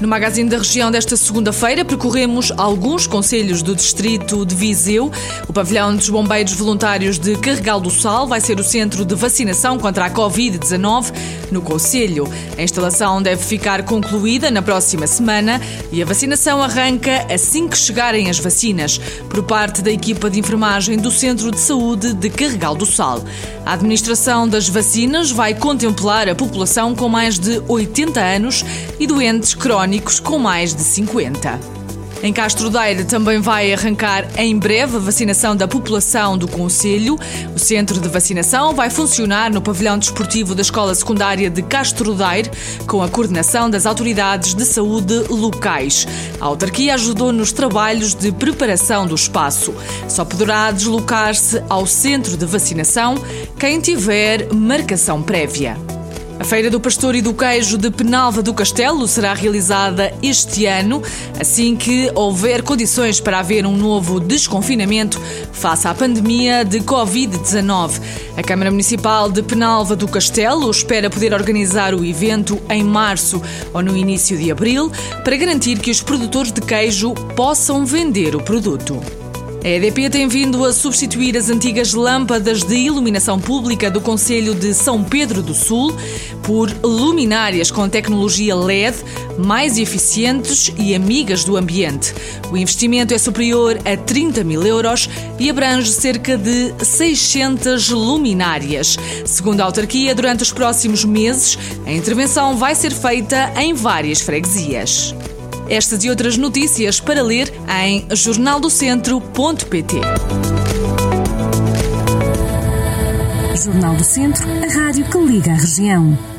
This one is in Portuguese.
No Magazine da Região desta segunda-feira percorremos alguns conselhos do distrito de Viseu. O pavilhão dos bombeiros voluntários de Carregal do Sal vai ser o centro de vacinação contra a Covid-19 no conselho. A instalação deve ficar concluída na próxima semana e a vacinação arranca assim que chegarem as vacinas por parte da equipa de enfermagem do Centro de Saúde de Carregal do Sal. A administração das vacinas vai contemplar a população com mais de 80 anos e doentes crónicos com mais de 50. Em Castro Daire também vai arrancar em breve a vacinação da população do Conselho. O centro de vacinação vai funcionar no pavilhão desportivo da Escola Secundária de Castro Daire, com a coordenação das autoridades de saúde locais. A autarquia ajudou nos trabalhos de preparação do espaço. Só poderá deslocar-se ao centro de vacinação quem tiver marcação prévia. A Feira do Pastor e do Queijo de Penalva do Castelo será realizada este ano, assim que houver condições para haver um novo desconfinamento face à pandemia de Covid-19. A Câmara Municipal de Penalva do Castelo espera poder organizar o evento em março ou no início de abril para garantir que os produtores de queijo possam vender o produto. A EDP tem vindo a substituir as antigas lâmpadas de iluminação pública do Conselho de São Pedro do Sul por luminárias com tecnologia LED mais eficientes e amigas do ambiente. O investimento é superior a 30 mil euros e abrange cerca de 600 luminárias. Segundo a autarquia, durante os próximos meses, a intervenção vai ser feita em várias freguesias. Estas e outras notícias para ler em jornaldocentro.pt. Jornal do Centro, a rádio que liga a região.